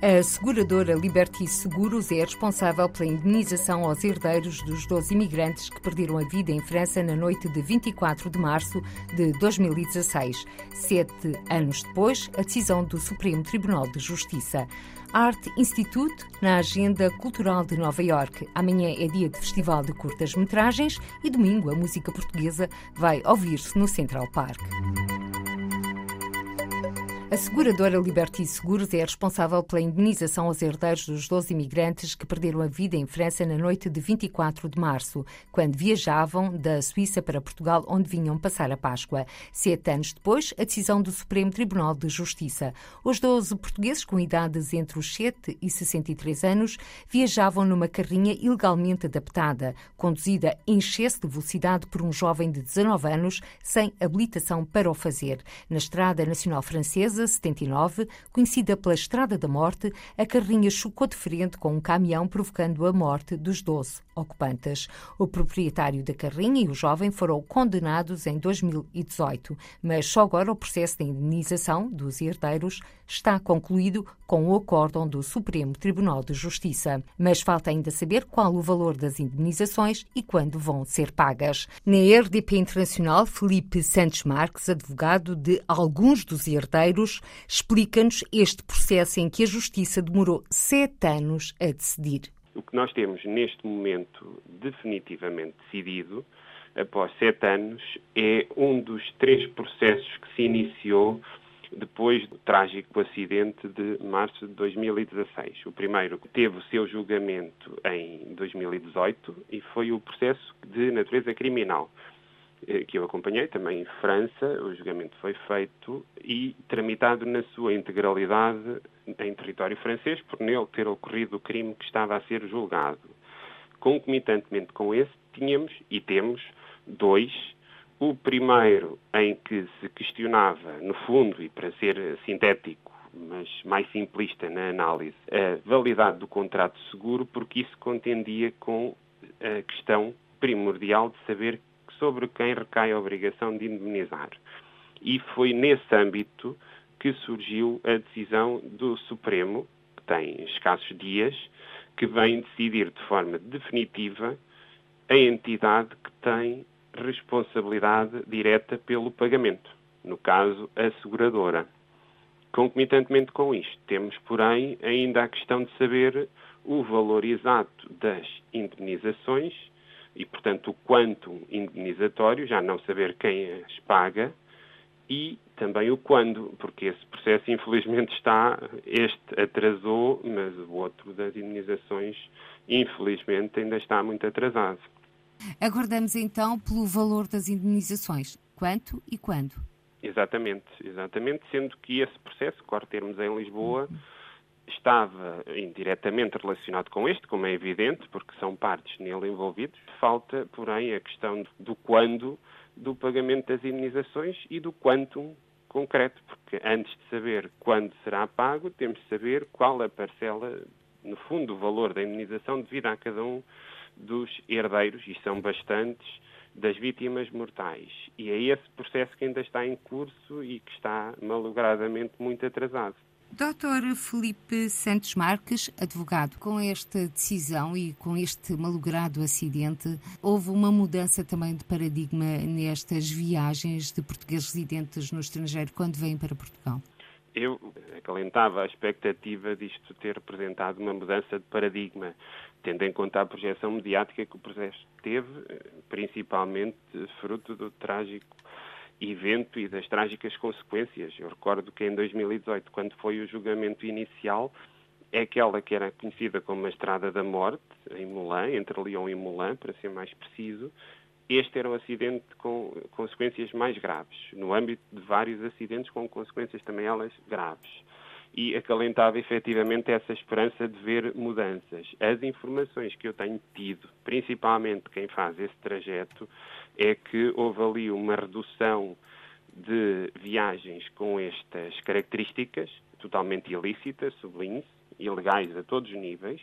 A seguradora Liberty Seguros é responsável pela indenização aos herdeiros dos 12 imigrantes que perderam a vida em França na noite de 24 de março de 2016. Sete anos depois, a decisão do Supremo Tribunal de Justiça. Art Institute na Agenda Cultural de Nova York. Amanhã é dia de festival de curtas-metragens e domingo a música portuguesa vai ouvir-se no Central Park. A seguradora Liberty Seguros é responsável pela indenização aos herdeiros dos 12 imigrantes que perderam a vida em França na noite de 24 de março, quando viajavam da Suíça para Portugal, onde vinham passar a Páscoa. Sete anos depois, a decisão do Supremo Tribunal de Justiça. Os 12 portugueses com idades entre os 7 e 63 anos viajavam numa carrinha ilegalmente adaptada, conduzida em excesso de velocidade por um jovem de 19 anos sem habilitação para o fazer. Na Estrada Nacional Francesa, 79, conhecida pela Estrada da Morte, a carrinha chocou de frente com um caminhão, provocando a morte dos 12 ocupantes. O proprietário da carrinha e o jovem foram condenados em 2018, mas só agora o processo de indenização dos herdeiros está concluído com o acórdão do Supremo Tribunal de Justiça. Mas falta ainda saber qual o valor das indenizações e quando vão ser pagas. Na RDP Internacional, Felipe Santos Marques, advogado de alguns dos herdeiros, explica-nos este processo em que a Justiça demorou sete anos a decidir. O que nós temos neste momento definitivamente decidido, após sete anos, é um dos três processos que se iniciou depois do trágico acidente de março de 2016. O primeiro teve o seu julgamento em 2018 e foi o processo de natureza criminal eh, que eu acompanhei, também em França, o julgamento foi feito e tramitado na sua integralidade em território francês, por nele ter ocorrido o crime que estava a ser julgado. Concomitantemente com esse, tínhamos e temos dois. O primeiro, em que se questionava, no fundo, e para ser sintético, mas mais simplista na análise, a validade do contrato seguro, porque isso contendia com a questão primordial de saber sobre quem recai a obrigação de indemnizar. E foi nesse âmbito que surgiu a decisão do Supremo, que tem escassos dias, que vem decidir de forma definitiva a entidade que tem responsabilidade direta pelo pagamento, no caso, a seguradora. Concomitantemente com isto, temos, porém, ainda a questão de saber o valor exato das indemnizações e, portanto, o quanto indemnizatório, já não saber quem as paga, e também o quando, porque esse processo infelizmente está, este atrasou, mas o outro das indenizações infelizmente ainda está muito atrasado. Aguardamos então pelo valor das indenizações. Quanto e quando? Exatamente, exatamente, sendo que esse processo, que termos em Lisboa, estava indiretamente relacionado com este, como é evidente, porque são partes nele envolvidas. Falta, porém, a questão do quando do pagamento das indenizações e do quantum concreto, porque antes de saber quando será pago, temos de saber qual a parcela, no fundo, o valor da indenização devido a cada um dos herdeiros, e são bastantes, das vítimas mortais. E é esse processo que ainda está em curso e que está malogradamente muito atrasado. Doutor Felipe Santos Marques, advogado, com esta decisão e com este malogrado acidente, houve uma mudança também de paradigma nestas viagens de portugueses residentes no estrangeiro quando vêm para Portugal? Eu acalentava a expectativa disto ter representado uma mudança de paradigma, tendo em conta a projeção mediática que o processo teve, principalmente fruto do trágico evento e das trágicas consequências. Eu recordo que em 2018, quando foi o julgamento inicial, é aquela que era conhecida como a Estrada da Morte, em Moulin, entre Lyon e Moulin, para ser mais preciso. Este era um acidente com consequências mais graves, no âmbito de vários acidentes com consequências também elas graves. E acalentava efetivamente essa esperança de ver mudanças. As informações que eu tenho tido, principalmente quem faz esse trajeto, é que houve ali uma redução de viagens com estas características, totalmente ilícitas, sublinhe-se, ilegais a todos os níveis,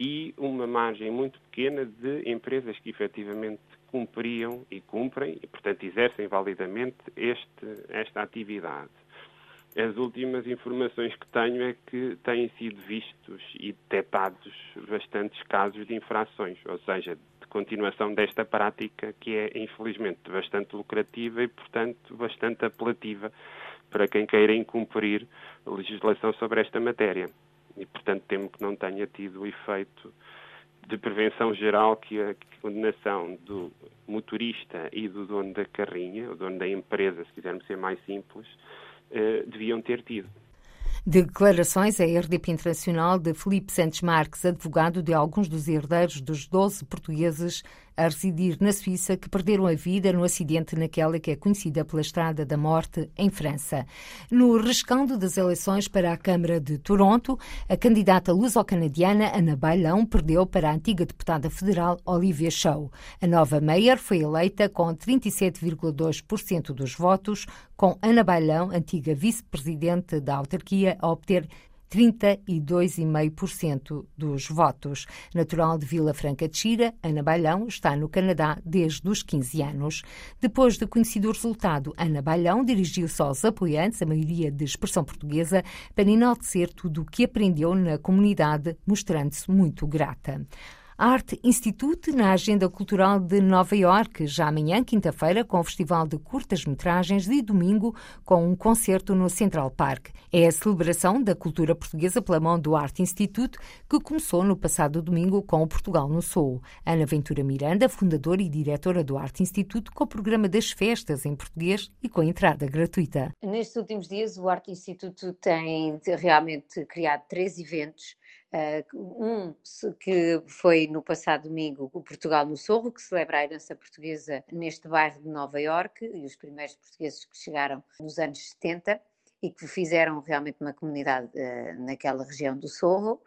e uma margem muito pequena de empresas que efetivamente cumpriam e cumprem, e portanto exercem validamente este, esta atividade. As últimas informações que tenho é que têm sido vistos e detectados bastantes casos de infrações, ou seja, de continuação desta prática que é, infelizmente, bastante lucrativa e, portanto, bastante apelativa para quem queira incumprir a legislação sobre esta matéria. E, portanto, temo que não tenha tido o efeito de prevenção geral que a condenação do motorista e do dono da carrinha, o dono da empresa, se quisermos ser mais simples, deviam ter tido. Declarações à RDP Internacional de Felipe Santos Marques, advogado de alguns dos herdeiros dos 12 portugueses a residir na Suíça que perderam a vida no acidente naquela que é conhecida pela Estrada da Morte, em França. No rescaldo das eleições para a Câmara de Toronto, a candidata luso-canadiana Ana Bailão perdeu para a antiga deputada federal Olivia Shaw. A nova mayor foi eleita com 37,2% dos votos, com Ana Bailão, antiga vice-presidente da autarquia, a obter 32,5% dos votos. Natural de Vila Franca de Xira, Ana Bailão está no Canadá desde os 15 anos. Depois de conhecido o resultado, Ana Bailão dirigiu-se aos apoiantes, a maioria de expressão portuguesa, para enaltecer tudo o que aprendeu na comunidade, mostrando-se muito grata. Art Institute na agenda cultural de Nova York, já amanhã, quinta-feira, com o Festival de Curtas-Metragens e domingo com um concerto no Central Park. É a celebração da cultura portuguesa pela mão do Art Institute, que começou no passado domingo com o Portugal no Sul. Ana Ventura Miranda, fundadora e diretora do Art Institute, com o programa das festas em português e com entrada gratuita. Nestes últimos dias, o Art Institute tem realmente criado três eventos um que foi no passado domingo o Portugal no Sorro, que celebra a herança portuguesa neste bairro de Nova Iorque e os primeiros portugueses que chegaram nos anos 70 e que fizeram realmente uma comunidade uh, naquela região do Sorro.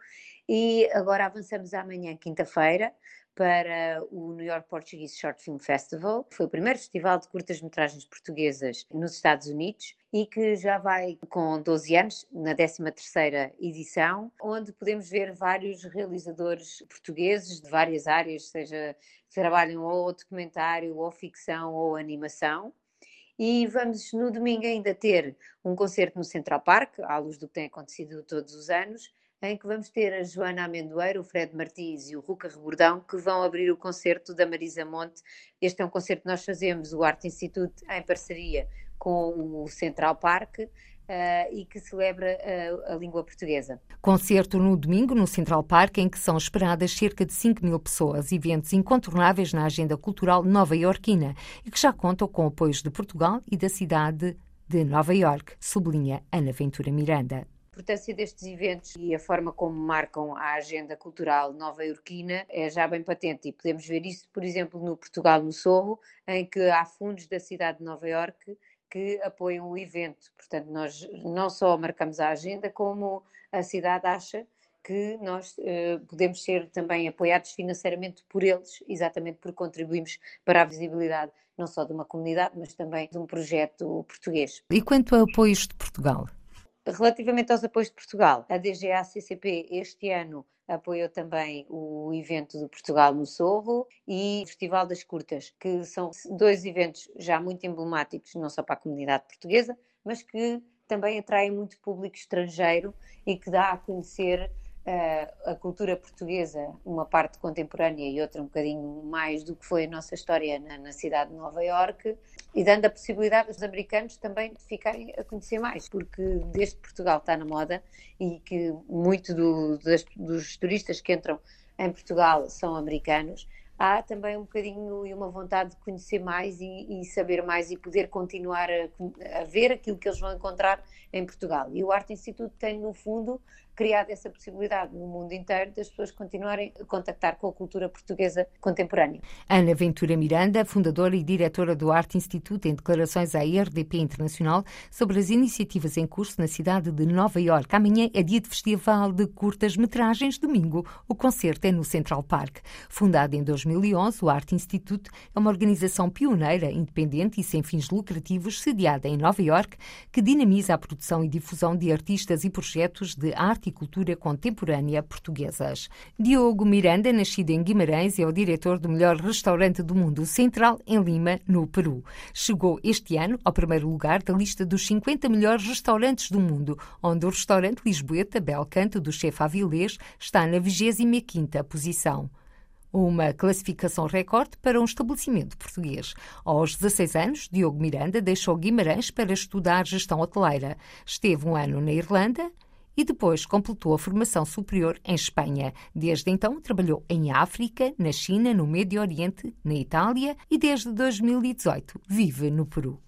E agora avançamos amanhã, quinta-feira, para o New York Portuguese Short Film Festival, foi o primeiro festival de curtas-metragens portuguesas nos Estados Unidos e que já vai com 12 anos, na 13ª edição, onde podemos ver vários realizadores portugueses de várias áreas, seja que trabalham ou documentário, ou ficção, ou animação. E vamos no domingo ainda ter um concerto no Central Park, à luz do que tem acontecido todos os anos, em que vamos ter a Joana Amendoeira, o Fred Martins e o Ruca Rebordão, que vão abrir o concerto da Marisa Monte. Este é um concerto que nós fazemos, o Arte Institute, em parceria com o Central Park. Uh, e que celebra uh, a língua portuguesa. Concerto no domingo no Central Park, em que são esperadas cerca de 5 mil pessoas, eventos incontornáveis na agenda cultural nova-iorquina e que já contam com apoios de Portugal e da cidade de Nova York, sublinha Ana Ventura Miranda importância destes eventos e a forma como marcam a agenda cultural nova-iorquina é já bem patente e podemos ver isso, por exemplo, no Portugal no Sorro, em que há fundos da cidade de Nova Iorque que apoiam o evento. Portanto, nós não só marcamos a agenda, como a cidade acha que nós uh, podemos ser também apoiados financeiramente por eles, exatamente porque contribuímos para a visibilidade não só de uma comunidade, mas também de um projeto português. E quanto a apoios de Portugal? Relativamente aos apoios de Portugal, a DGA-CCP este ano apoiou também o evento do Portugal no Sorro e o Festival das Curtas, que são dois eventos já muito emblemáticos, não só para a comunidade portuguesa, mas que também atraem muito público estrangeiro e que dá a conhecer a cultura portuguesa, uma parte contemporânea e outra um bocadinho mais do que foi a nossa história na, na cidade de Nova Iorque, e dando a possibilidade aos americanos também de ficarem a conhecer mais, porque desde Portugal está na moda e que muito do, das, dos turistas que entram em Portugal são americanos, há também um bocadinho e uma vontade de conhecer mais e, e saber mais e poder continuar a, a, ver aquilo que eles vão encontrar em Portugal. E o Arte Instituto tem, no fundo, criado essa possibilidade no mundo inteiro das pessoas continuarem a contactar com a cultura portuguesa contemporânea. Ana Ventura Miranda, fundadora e diretora do Arte Instituto, em declarações à RDP Internacional sobre as iniciativas em curso na cidade de Nova Iorque. Amanhã é dia de festival de curtas-metragens, domingo o concerto é no Central Park. Fundado em 2011, o Arte Instituto é uma organização pioneira, independente e sem fins lucrativos, sediada em Nova Iorque, que dinamiza a produção e difusão de artistas e projetos de arte arte e cultura contemporânea portuguesas. Diogo Miranda, nascido em Guimarães, é o diretor do melhor restaurante do mundo central em Lima, no Peru. Chegou este ano ao primeiro lugar da lista dos 50 melhores restaurantes do mundo, onde o restaurante Lisboeta Belcanto do chefe Avilés está na 25ª posição uma classificação recorde para um estabelecimento português. Aos 16 anos, Diogo Miranda deixou Guimarães para estudar gestão hoteleira. Esteve um ano na Irlanda e depois completou a formação superior em Espanha. Desde então trabalhou em África, na China, no Médio Oriente, na Itália e desde 2018 vive no Peru.